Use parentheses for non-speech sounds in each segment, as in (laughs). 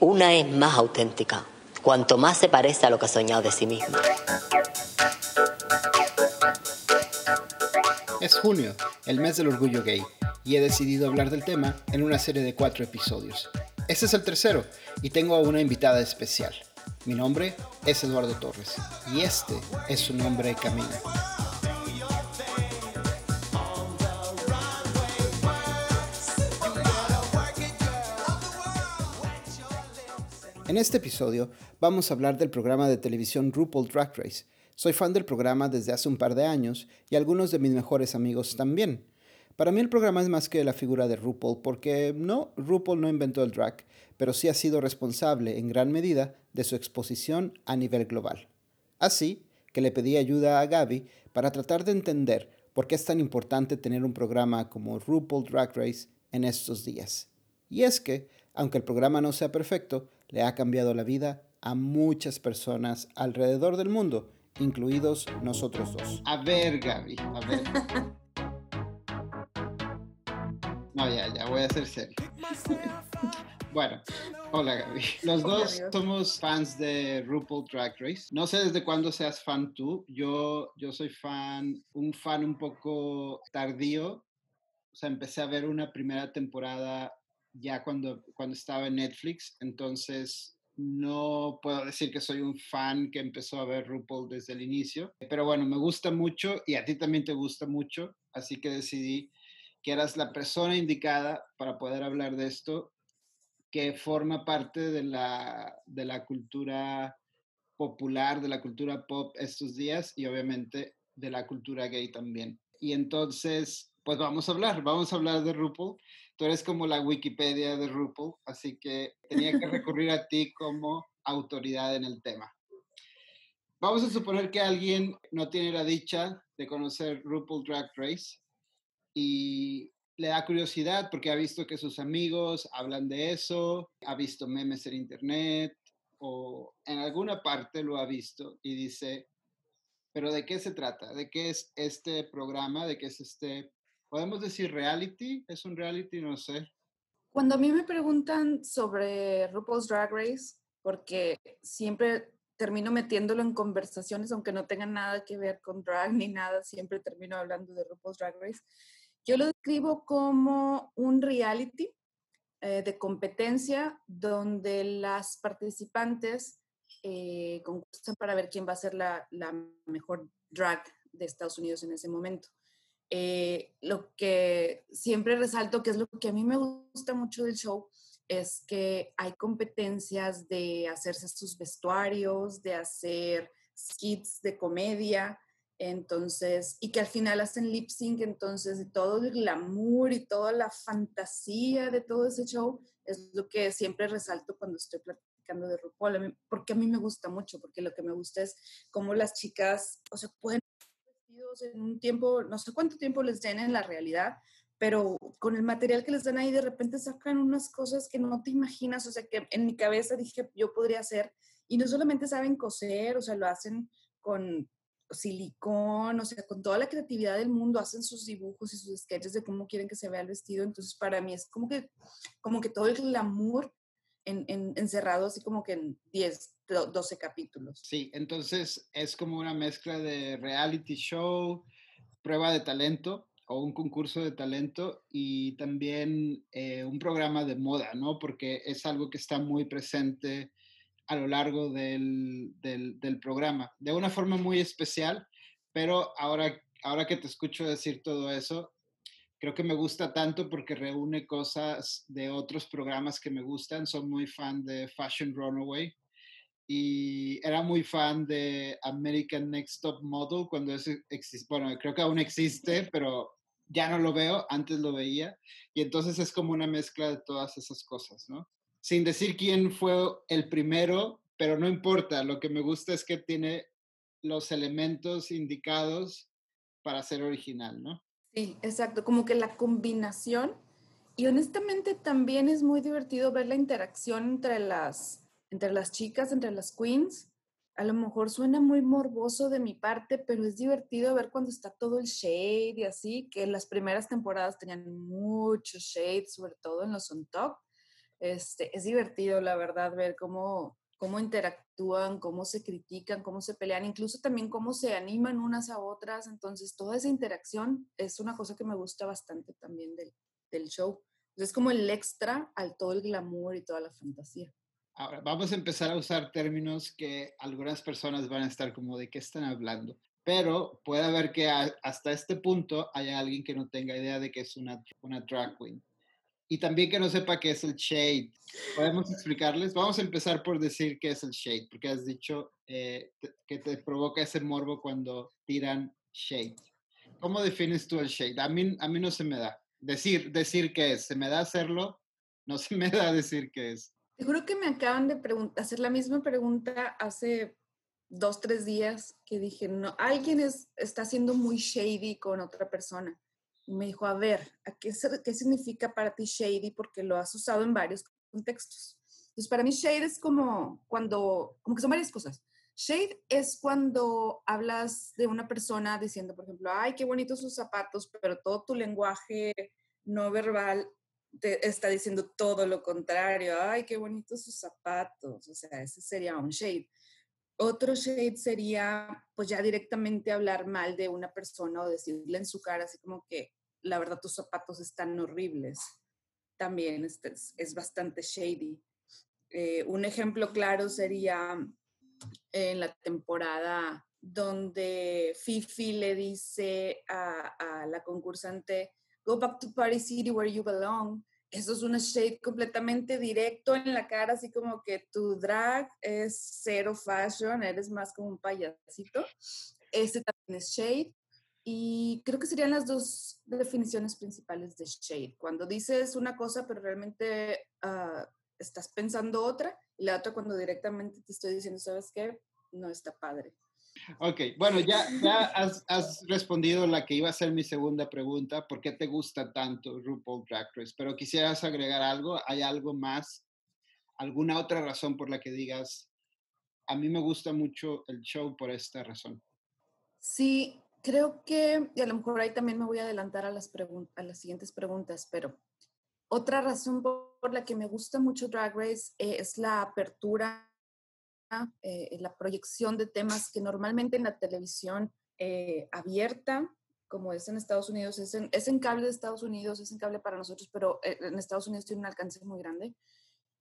Una es más auténtica, cuanto más se parece a lo que ha soñado de sí misma. Es junio, el mes del orgullo gay, y he decidido hablar del tema en una serie de cuatro episodios. Este es el tercero, y tengo a una invitada especial. Mi nombre es Eduardo Torres, y este es su nombre Camina. En este episodio vamos a hablar del programa de televisión RuPaul Drag Race. Soy fan del programa desde hace un par de años y algunos de mis mejores amigos también. Para mí el programa es más que la figura de RuPaul porque no, RuPaul no inventó el drag, pero sí ha sido responsable en gran medida de su exposición a nivel global. Así que le pedí ayuda a Gaby para tratar de entender por qué es tan importante tener un programa como RuPaul Drag Race en estos días. Y es que, aunque el programa no sea perfecto, le ha cambiado la vida a muchas personas alrededor del mundo, incluidos nosotros dos. A ver, Gaby, a ver. No, ya, ya, voy a ser serio. (laughs) Bueno, hola Gaby. Los dos somos fans de RuPaul Drag Race. No sé desde cuándo seas fan tú. Yo, yo soy fan, un fan un poco tardío. O sea, empecé a ver una primera temporada ya cuando, cuando estaba en Netflix, entonces no puedo decir que soy un fan que empezó a ver RuPaul desde el inicio, pero bueno, me gusta mucho y a ti también te gusta mucho, así que decidí que eras la persona indicada para poder hablar de esto, que forma parte de la, de la cultura popular, de la cultura pop estos días y obviamente de la cultura gay también. Y entonces, pues vamos a hablar, vamos a hablar de RuPaul tú eres como la Wikipedia de RuPaul, así que tenía que (laughs) recurrir a ti como autoridad en el tema. Vamos a suponer que alguien no tiene la dicha de conocer RuPaul Drag Race y le da curiosidad porque ha visto que sus amigos hablan de eso, ha visto memes en internet o en alguna parte lo ha visto y dice, pero ¿de qué se trata? ¿De qué es este programa? ¿De qué es este ¿Podemos decir reality? ¿Es un reality? No sé. Cuando a mí me preguntan sobre RuPaul's Drag Race, porque siempre termino metiéndolo en conversaciones, aunque no tengan nada que ver con drag ni nada, siempre termino hablando de RuPaul's Drag Race. Yo lo describo como un reality eh, de competencia donde las participantes eh, concursan para ver quién va a ser la, la mejor drag de Estados Unidos en ese momento. Eh, lo que siempre resalto, que es lo que a mí me gusta mucho del show, es que hay competencias de hacerse sus vestuarios, de hacer skits de comedia, entonces, y que al final hacen lip sync, entonces todo el glamour y toda la fantasía de todo ese show es lo que siempre resalto cuando estoy platicando de RuPaul, porque a mí me gusta mucho, porque lo que me gusta es cómo las chicas, o sea, pueden en un tiempo, no sé cuánto tiempo les den en la realidad, pero con el material que les dan ahí de repente sacan unas cosas que no te imaginas, o sea, que en mi cabeza dije yo podría hacer, y no solamente saben coser, o sea, lo hacen con silicón, o sea, con toda la creatividad del mundo, hacen sus dibujos y sus sketches de cómo quieren que se vea el vestido, entonces para mí es como que, como que todo el glamour en, en, encerrado así como que en 10, 12 capítulos. Sí, entonces es como una mezcla de reality show, prueba de talento o un concurso de talento y también eh, un programa de moda, ¿no? Porque es algo que está muy presente a lo largo del, del, del programa, de una forma muy especial, pero ahora, ahora que te escucho decir todo eso, creo que me gusta tanto porque reúne cosas de otros programas que me gustan. Soy muy fan de Fashion Runaway y era muy fan de American Next Top Model cuando ese existe, bueno, creo que aún existe, pero ya no lo veo, antes lo veía. Y entonces es como una mezcla de todas esas cosas, ¿no? Sin decir quién fue el primero, pero no importa, lo que me gusta es que tiene los elementos indicados para ser original, ¿no? Sí, exacto, como que la combinación. Y honestamente también es muy divertido ver la interacción entre las, entre las chicas, entre las queens. A lo mejor suena muy morboso de mi parte, pero es divertido ver cuando está todo el shade y así, que las primeras temporadas tenían mucho shade, sobre todo en los on top. Este, es divertido, la verdad, ver cómo, cómo interactúan, cómo se critican, cómo se pelean, incluso también cómo se animan unas a otras. Entonces, toda esa interacción es una cosa que me gusta bastante también del, del show. Es como el extra al todo el glamour y toda la fantasía. Ahora, vamos a empezar a usar términos que algunas personas van a estar como de qué están hablando. Pero puede haber que hasta este punto haya alguien que no tenga idea de que es una, una drag queen y también que no sepa qué es el shade. ¿Podemos explicarles? Vamos a empezar por decir qué es el shade, porque has dicho eh, que te provoca ese morbo cuando tiran shade. ¿Cómo defines tú el shade? A mí, a mí no se me da. Decir, decir qué es. Se me da hacerlo, no se me da decir qué es. Seguro que me acaban de hacer la misma pregunta hace dos, tres días que dije, no, alguien es, está siendo muy shady con otra persona me dijo, a ver, qué, qué significa para ti shady? Porque lo has usado en varios contextos. Entonces, para mí shade es como cuando, como que son varias cosas. Shade es cuando hablas de una persona diciendo, por ejemplo, ay, qué bonitos sus zapatos, pero todo tu lenguaje no verbal te está diciendo todo lo contrario. Ay, qué bonitos sus zapatos. O sea, ese sería un shade. Otro shade sería, pues ya directamente hablar mal de una persona o decirle en su cara, así como que, la verdad tus zapatos están horribles. También es, es bastante shady. Eh, un ejemplo claro sería en la temporada donde Fifi le dice a, la concursante, go back to Party City where you belong. Eso es un shade completamente directo en la cara, así como que tu drag es cero fashion, eres más como un payasito. Este también es shade. Y creo que serían las dos definiciones principales de shade. Cuando dices una cosa, pero realmente uh, estás pensando otra, y la otra cuando directamente te estoy diciendo, ¿sabes qué? No está padre. Ok, bueno, ya, ya has, has, respondido la que iba a ser mi segunda pregunta, ¿por qué te gusta tanto RuPaul Drag Race? Pero quisieras agregar algo, ¿hay algo más? ¿Alguna otra razón por la que digas, a mí me gusta mucho el show por esta razón? Sí, creo que, y a lo mejor ahí también me voy a adelantar a las, a las siguientes preguntas, pero otra razón por la que me gusta mucho Drag Race es la apertura, eh, la proyección de temas que normalmente en la televisión eh, abierta, como es en Estados Unidos, es en, es en, cable de Estados Unidos, es en cable para nosotros, pero eh, en Estados Unidos tiene un alcance muy grande.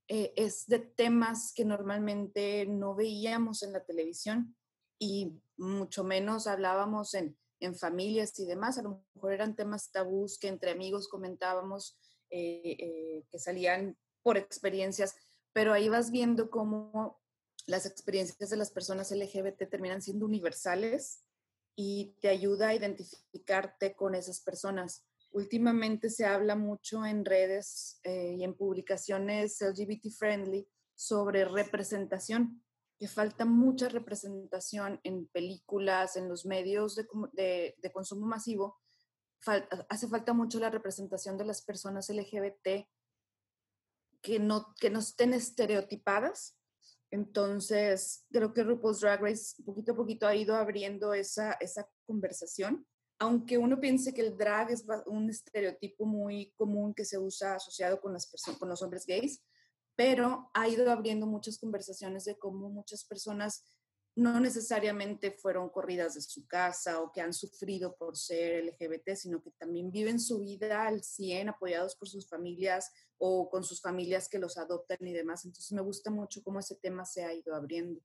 es de temas que normalmente no veíamos en la televisión y mucho menos hablábamos en, en familias y demás, a lo mejor eran temas tabús que entre amigos comentábamos, eh, eh, que salían por experiencias, pero ahí vas viendo cómo las experiencias de las personas LGBT terminan siendo universales y te ayuda a identificarte con esas personas. Últimamente se habla mucho en redes eh, y en publicaciones LGBT friendly sobre representación que falta mucha representación en películas, en los medios de, consumo masivo. hace falta mucho la representación de las personas LGBT que no, que no estén estereotipadas. Entonces, creo que RuPaul's Drag Race poquito a poquito ha ido abriendo esa, esa conversación. Aunque uno piense que el drag es un estereotipo muy común que se usa asociado con, las con los hombres gays, pero ha ido abriendo muchas conversaciones de cómo muchas personas no necesariamente fueron corridas de su casa o que han sufrido por ser LGBT, sino que también viven su vida al 100 apoyados por sus familias o con sus familias que los adoptan y demás. Entonces me gusta mucho cómo ese tema se ha ido abriendo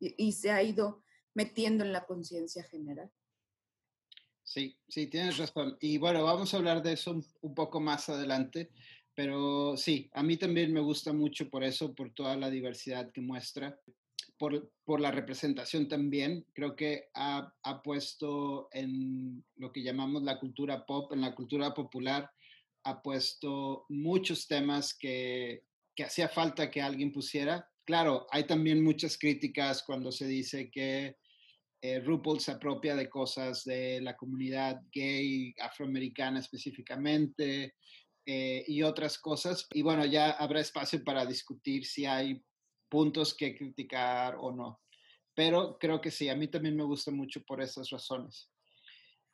y, se ha ido metiendo en la conciencia general. Sí, sí, tienes razón. Y bueno, vamos a hablar de eso un poco más adelante. Pero sí, a mí también me gusta mucho por eso, por toda la diversidad que muestra, por, por la representación también. Creo que ha, ha, puesto en lo que llamamos la cultura pop, en la cultura popular, ha puesto muchos temas que, que hacía falta que alguien pusiera. Claro, hay también muchas críticas cuando se dice que eh, RuPaul se apropia de cosas de la comunidad gay afroamericana específicamente, eh, y otras cosas. Y bueno, ya habrá espacio para discutir si hay puntos que criticar o no. Pero creo que sí, a mí también me gusta mucho por esas razones.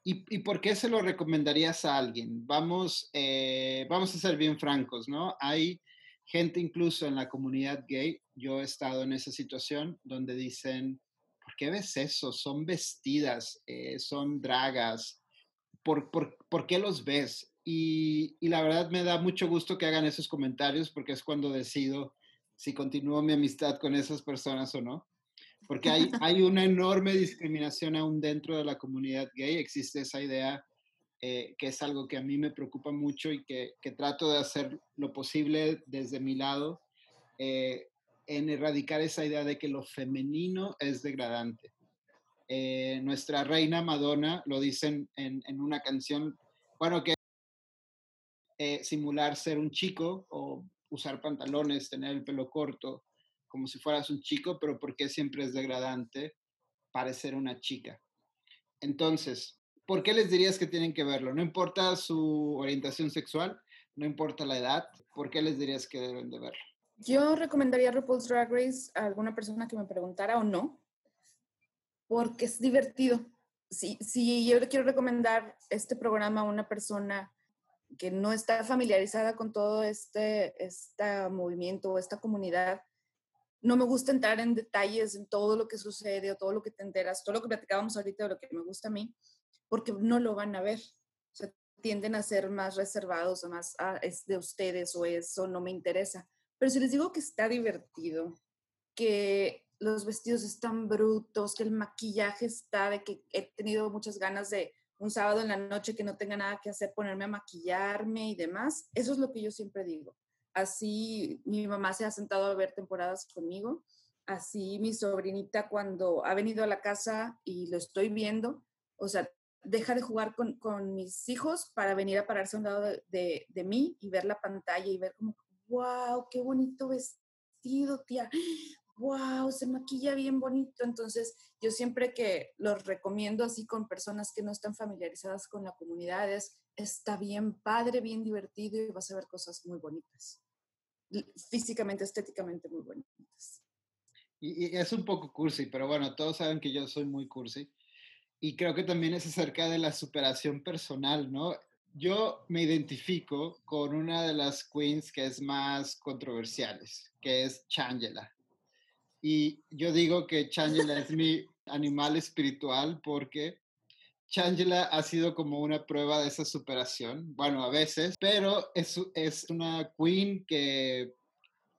¿Y, y por qué se lo recomendarías a alguien? Vamos, eh, vamos a ser bien francos, ¿no? Hay gente incluso en la comunidad gay, yo he estado en esa situación donde dicen, ¿por qué ves eso? Son vestidas, eh, son dragas, ¿Por, por, por qué los ves? Y, y, la verdad me da mucho gusto que hagan esos comentarios porque es cuando decido si continúo mi amistad con esas personas o no. Porque hay, (laughs) hay una enorme discriminación aún dentro de la comunidad gay. Existe esa idea eh, que es algo que a mí me preocupa mucho y que, que trato de hacer lo posible desde mi lado eh, en erradicar esa idea de que lo femenino es degradante. Eh, nuestra reina Madonna lo dicen en, en una canción, bueno, que simular ser un chico o usar pantalones, tener el pelo corto, como si fueras un chico, pero porque siempre es degradante parecer una chica. Entonces, ¿por qué les dirías que tienen que verlo? No importa su orientación sexual, no importa la edad, ¿por qué les dirías que deben de verlo? Yo recomendaría RuPaul's Drag Race a alguna persona que me preguntara o no, porque es divertido. Si, si yo le quiero recomendar este programa a una persona que no está familiarizada con todo este, este movimiento o esta comunidad, no me gusta entrar en detalles en todo lo que sucede o todo lo que te enteras, todo lo que platicábamos ahorita de lo que me gusta a mí, porque no lo van a ver. O sea, tienden a ser más reservados o más, ah, es de ustedes o eso no me interesa. Pero si les digo que está divertido, que los vestidos están brutos, que el maquillaje está, de que he tenido muchas ganas de un sábado en la noche que no tenga nada que hacer, ponerme a maquillarme y demás, eso es lo que yo siempre digo. Así mi mamá se ha sentado a ver temporadas conmigo. Así mi sobrinita cuando ha venido a la casa y lo estoy viendo, o sea, deja de jugar con, con mis hijos para venir a pararse a un lado de, de, mí y ver la pantalla y ver como, wow, qué bonito vestido, tía. Wow, se maquilla bien bonito. Entonces, yo siempre que los recomiendo así con personas que no están familiarizadas con la comunidad es, está bien padre, bien divertido y vas a ver cosas muy bonitas físicamente, estéticamente muy bonitas. Y, es un poco cursi, pero bueno, todos saben que yo soy muy cursi. Y creo que también es acerca de la superación personal, ¿no? Yo me identifico con una de las queens que es más controversiales, que es Changela. Y yo digo que Changela es mi animal espiritual porque Changela ha sido como una prueba de esa superación, bueno, a veces, pero es, es una queen que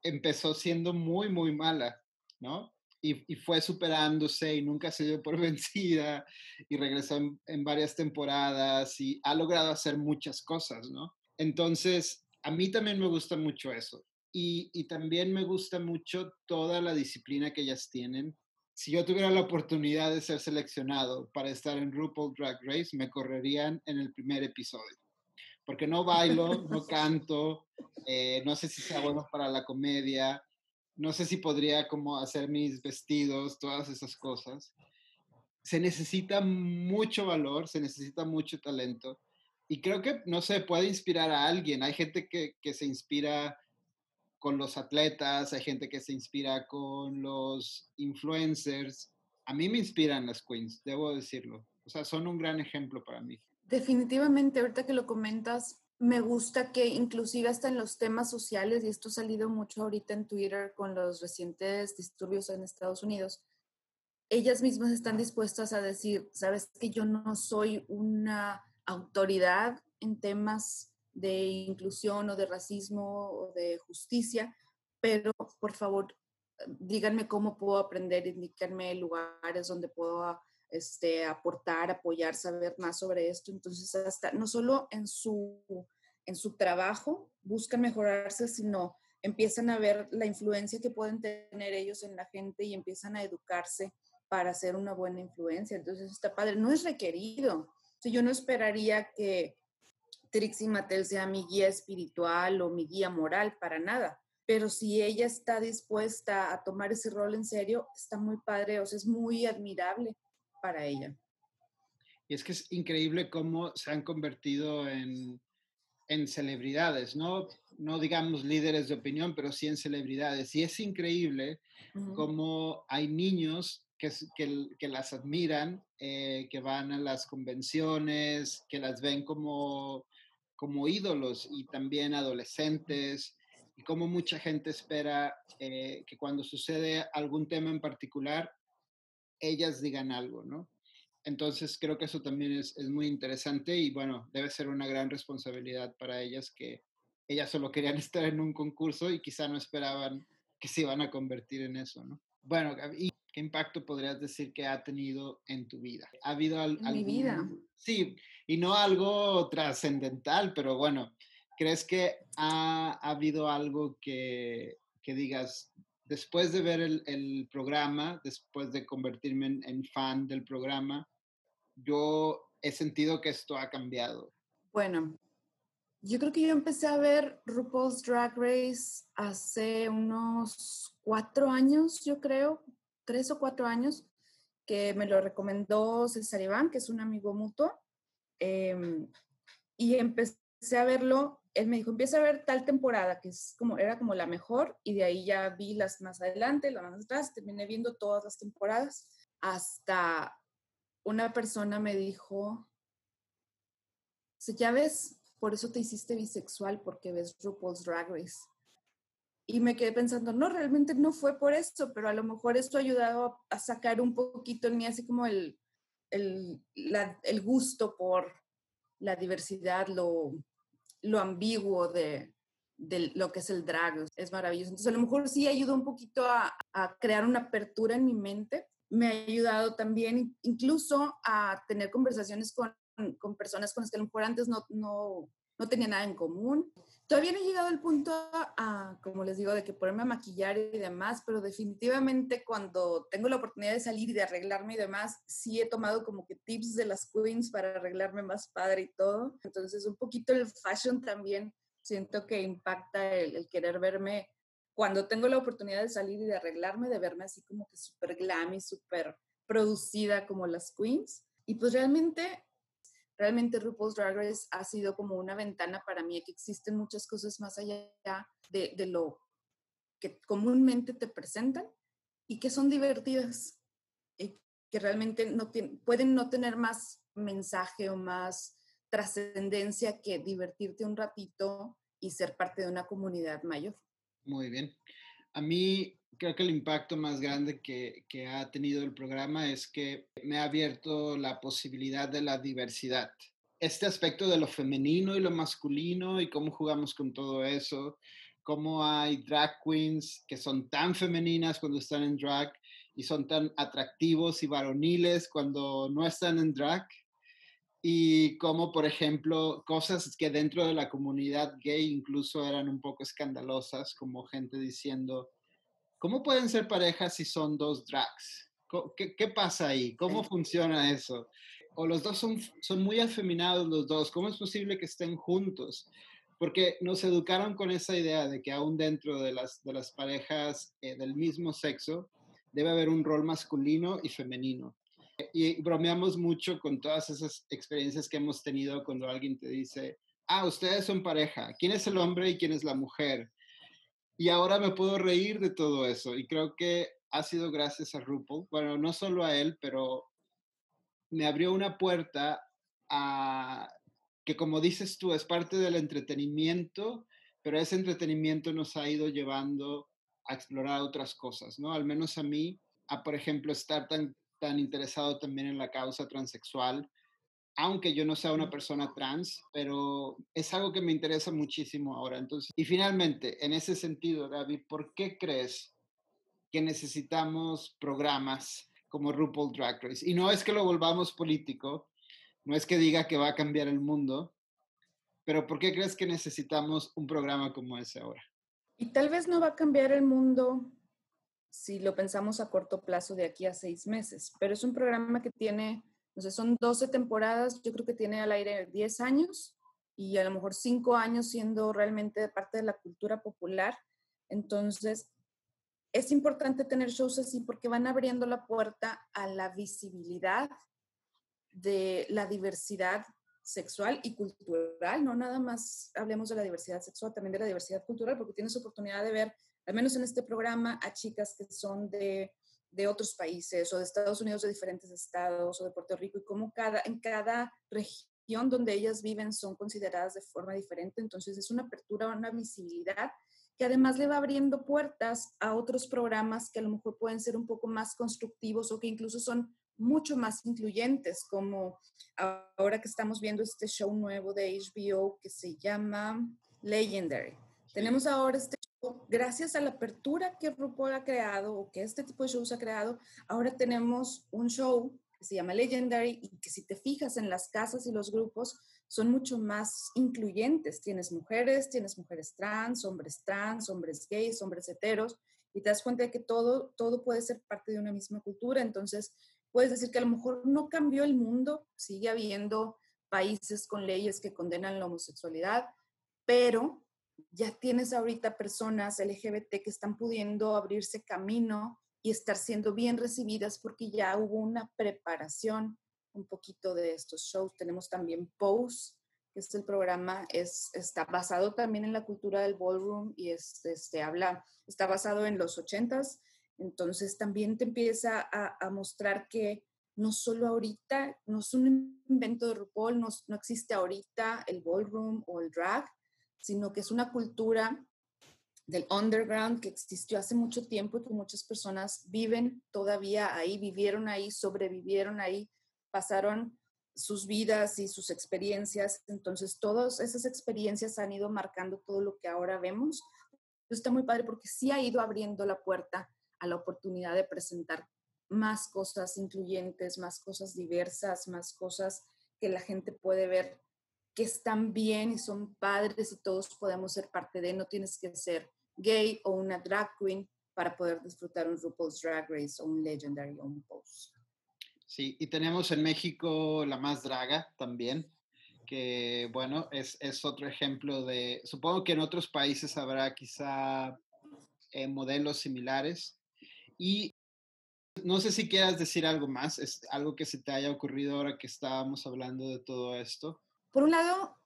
empezó siendo muy, muy mala, ¿no? Y, y, fue superándose y nunca se dio por (laughs) vencida y regresó en, en, varias temporadas y ha logrado hacer muchas cosas, ¿no? Entonces, a mí también me gusta mucho eso. Y, y también me gusta mucho toda la disciplina que ellas tienen si yo tuviera la oportunidad de ser seleccionado para estar en RuPaul Drag Race, me correrían en el primer episodio. Porque no bailo, (laughs) no canto, eh, no sé si sea bueno para la comedia, no sé si podría como hacer mis vestidos, todas esas cosas. Se necesita mucho valor, se necesita mucho talento. Y creo que, no sé, puede inspirar a alguien. Hay gente que, que se inspira con los atletas, hay gente que se inspira con los influencers. A mí me inspiran las queens, debo decirlo. O sea, son un gran ejemplo para mí. Definitivamente, ahorita que lo comentas, me gusta que inclusive hasta en los temas sociales, y esto ha salido mucho ahorita en Twitter con los recientes disturbios en Estados Unidos, ellas mismas están dispuestas a decir, sabes que yo no soy una autoridad en temas de inclusión o de racismo o de justicia, pero por favor díganme cómo puedo aprender, indíquenme lugares donde puedo este, aportar, apoyar, saber más sobre esto. Entonces, hasta no solo en su, en su trabajo buscan mejorarse, sino empiezan a ver la influencia que pueden tener ellos en la gente y empiezan a educarse para ser una buena influencia. Entonces, está padre. No es requerido. yo no esperaría que Trixie Mattel sea mi guía espiritual o mi guía moral, para nada. Pero si ella está dispuesta a tomar ese rol en serio, está muy padre, o sea, es muy admirable para ella. Y es que es increíble cómo se han convertido en, en celebridades, ¿no? No digamos líderes de opinión, pero sí en celebridades. Y es increíble cómo hay niños que, que, que las admiran, eh, que van a las convenciones, que las ven como como ídolos y también adolescentes y cómo mucha gente espera eh, que cuando sucede algún tema en particular, ellas digan algo, ¿no? Entonces creo que eso también es, muy interesante y bueno, debe ser una gran responsabilidad para ellas que ellas solo querían (laughs) estar en un concurso y quizá no esperaban que se iban a convertir en eso, ¿no? Bueno, ¿y qué impacto podrías decir que ha tenido en tu vida? ¿Ha habido algo? En mi vida. Sí, y no algo trascendental, pero bueno, ¿crees que ha, ha habido algo que, que, digas, después de ver el, el programa, después de convertirme en, en fan del programa, yo he sentido que esto ha cambiado? Bueno, yo creo que yo empecé a ver RuPaul's Drag Race hace unos cuatro años, yo creo, tres o cuatro años, que me lo recomendó César Iván, que es un amigo mutuo. Eh, y empecé a verlo, él me dijo, empieza a ver tal temporada, que es como, era como la mejor, y de ahí ya vi las más adelante, las más atrás, terminé viendo todas las temporadas, hasta una persona me dijo, ya ves, por eso te hiciste bisexual, porque ves RuPaul's Drag Race. Y me quedé pensando, no, realmente no fue por esto, pero a lo mejor esto ha ayudado a sacar un poquito en mí así como el, el, el gusto por la diversidad, lo, lo ambiguo de, de, lo que es el drag. Es maravilloso. Entonces, a lo mejor sí ayudó un poquito a, a crear una apertura en mi mente. Me ha ayudado también incluso a tener conversaciones con, con personas con las que a lo mejor antes no, no, no tenía nada en común. Todavía no he llegado al punto, a, como les digo, de que ponerme a maquillar y demás, pero definitivamente cuando tengo la oportunidad de salir y de arreglarme y demás, sí he tomado como que tips de las queens para arreglarme más padre y todo. Entonces, un poquito el fashion también siento que impacta el, el querer verme cuando tengo la oportunidad de salir y de arreglarme, de verme así como que súper glam y súper producida como las queens. Y pues realmente realmente RuPaul's Drag Race ha sido como una ventana para mí, que existen muchas cosas más allá de, de lo que comúnmente te presentan y que son divertidas y que realmente no pueden no tener más mensaje o más trascendencia que divertirte un ratito y ser parte de una comunidad mayor. Muy bien. A mí creo que el impacto más grande que, que, ha tenido el programa es que me ha abierto la posibilidad de la diversidad. Este aspecto de lo femenino y lo masculino y cómo jugamos con todo eso, cómo hay drag queens que son tan femeninas cuando están en drag y son tan atractivos y varoniles cuando no están en drag. Y como, por ejemplo, cosas que dentro de la comunidad gay incluso eran un poco escandalosas, como gente diciendo, ¿Cómo pueden ser parejas si son dos drags? ¿Qué, qué pasa ahí? ¿Cómo funciona eso? O los dos son, son muy afeminados los dos. ¿Cómo es posible que estén juntos? Porque nos educaron con esa idea de que aún dentro de las, de las parejas eh, del mismo sexo debe haber un rol masculino y femenino. Y bromeamos mucho con todas esas experiencias que hemos tenido cuando alguien te dice, ah, ustedes son pareja, ¿quién es el hombre y quién es la mujer? Y ahora me puedo reír de todo eso. Y creo que ha sido gracias a RuPaul. Bueno, no solo a él, pero me abrió una puerta a que, como dices tú, es parte del entretenimiento, pero ese entretenimiento nos ha ido llevando a explorar otras cosas, ¿no? Al menos a mí, a, por ejemplo, estar tan, tan interesado también en la causa transexual, aunque yo no sea una persona trans, pero es algo que me interesa muchísimo ahora. Entonces, y finalmente, en ese sentido, David, ¿por qué crees que necesitamos programas como RuPaul Drag Race? Y no es que lo volvamos político, no es que diga que va a cambiar el mundo, pero ¿por qué crees que necesitamos un programa como ese ahora? Y tal vez no va a cambiar el mundo si lo pensamos a corto plazo de aquí a seis meses, pero es un programa que tiene entonces son 12 temporadas, yo creo que tiene al aire 10 años y a lo mejor 5 años siendo realmente parte de la cultura popular. Entonces es importante tener shows así porque van abriendo la puerta a la visibilidad de la diversidad sexual y cultural, no nada más hablemos de la diversidad sexual, también de la diversidad cultural, porque tienes oportunidad de ver, al menos en este programa, a chicas que son de de otros países o de Estados Unidos, de diferentes estados o de Puerto Rico y cómo cada, en cada región donde ellas viven son consideradas de forma diferente. Entonces es una apertura, una visibilidad que además le va abriendo puertas a otros programas que a lo mejor pueden ser un poco más constructivos o que incluso son mucho más incluyentes, como ahora que estamos viendo este show nuevo de HBO que se llama Legendary. Tenemos ahora este gracias a la apertura que RuPaul ha creado o que este tipo de shows ha creado, ahora tenemos un show que se llama Legendary y que si te fijas en las casas y los grupos son mucho más incluyentes. Tienes mujeres, tienes mujeres trans, hombres trans, hombres gays, hombres heteros, y te das cuenta de que todo, todo puede ser parte de una misma cultura. Entonces, puedes decir que a lo mejor no cambió el mundo, sigue habiendo países con leyes que condenan la homosexualidad, pero ya tienes ahorita personas LGBT que están pudiendo abrirse camino y estar siendo bien recibidas porque ya hubo una preparación un poquito de estos shows. Tenemos también Pose, que es el programa, es, está basado también en la cultura del ballroom y es, este, habla, está basado en los ochentas. Entonces también te empieza a, a, mostrar que no solo ahorita, no es un invento de RuPaul, no, no existe ahorita el ballroom o el drag, sino que es una cultura del underground que existió hace mucho tiempo y que muchas personas viven todavía ahí, vivieron ahí, sobrevivieron ahí, pasaron sus vidas y sus experiencias. Entonces, todas esas experiencias han ido marcando todo lo que ahora vemos. está muy padre porque sí ha ido abriendo la puerta a la oportunidad de presentar más cosas incluyentes, más cosas diversas, más cosas que la gente puede ver que están bien y son padres y todos podemos ser parte de. No tienes que ser gay o una drag queen para poder disfrutar un RuPaul's Drag Race o un Legendary o un Pose. Sí, y tenemos en México la más draga también, que bueno, es, es otro ejemplo de, supongo que en otros países habrá quizá eh, modelos similares. Y no sé si quieras decir algo más, es algo que se te haya ocurrido ahora que estábamos hablando de todo esto. Por un lado,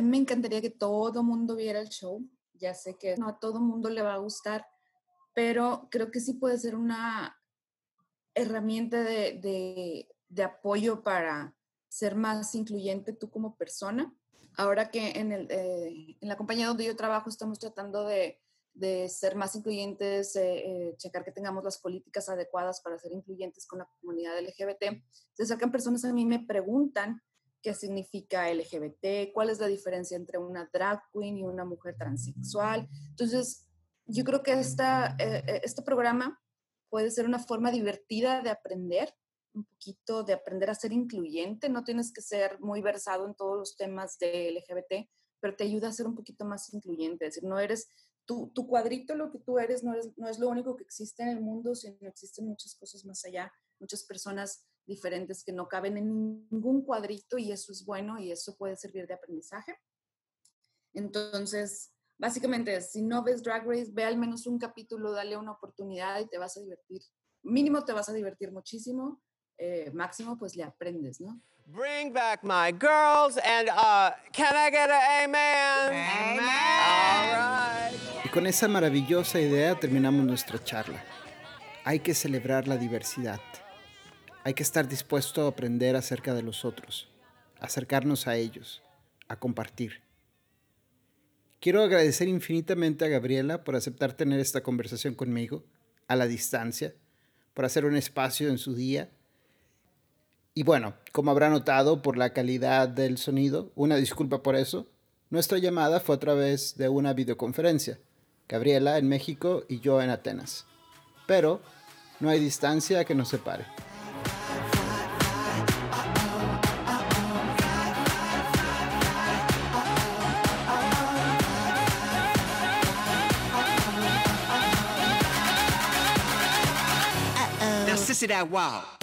me encantaría que todo mundo viera el show. Ya sé que no a todo mundo le va a gustar, pero creo que sí puede ser una herramienta de, apoyo para ser más incluyente tú como persona. Ahora que en, el, eh, en la compañía donde yo trabajo estamos tratando de, ser más incluyentes, eh, eh, checar que tengamos las políticas adecuadas para ser incluyentes con la comunidad LGBT. Se acercan personas a mí me preguntan qué significa LGBT, cuál es la diferencia entre una drag queen y una mujer transexual. Entonces, yo creo que esta, este programa puede ser una forma divertida de aprender, un poquito de aprender a ser incluyente. No tienes que ser muy versado en todos los temas de LGBT, pero te ayuda a ser un poquito más incluyente. Es decir, no eres tu, tu cuadrito, lo que tú eres, no, no es lo único que existe en el mundo, sino existen muchas cosas más allá, muchas personas diferentes que no caben en ningún cuadrito y eso es bueno y eso puede servir de aprendizaje. Entonces, Básicamente, si no ves Drag Race, ve al menos un capítulo, dale una oportunidad y te vas a divertir. Mínimo te vas a divertir muchísimo. Eh, máximo, pues le aprendes, ¿no? Bring back my girls and uh, can I get an amen? Amen. Y con esa maravillosa idea terminamos nuestra charla. Hay que celebrar la diversidad. Hay que estar dispuesto a aprender acerca de los otros, acercarnos a ellos, a compartir. Quiero agradecer infinitamente a Gabriela por aceptar tener esta conversación conmigo a la distancia, por hacer un espacio en su día. Y bueno, como habrá notado por la calidad del sonido, una disculpa por eso, nuestra llamada fue a través de una videoconferencia. Gabriela en México y yo en Atenas. Pero no hay distancia que nos separe.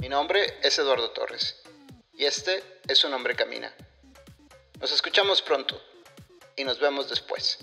Mi nombre es Eduardo Torres y este es Un Hombre Camina. Nos escuchamos pronto y nos vemos después.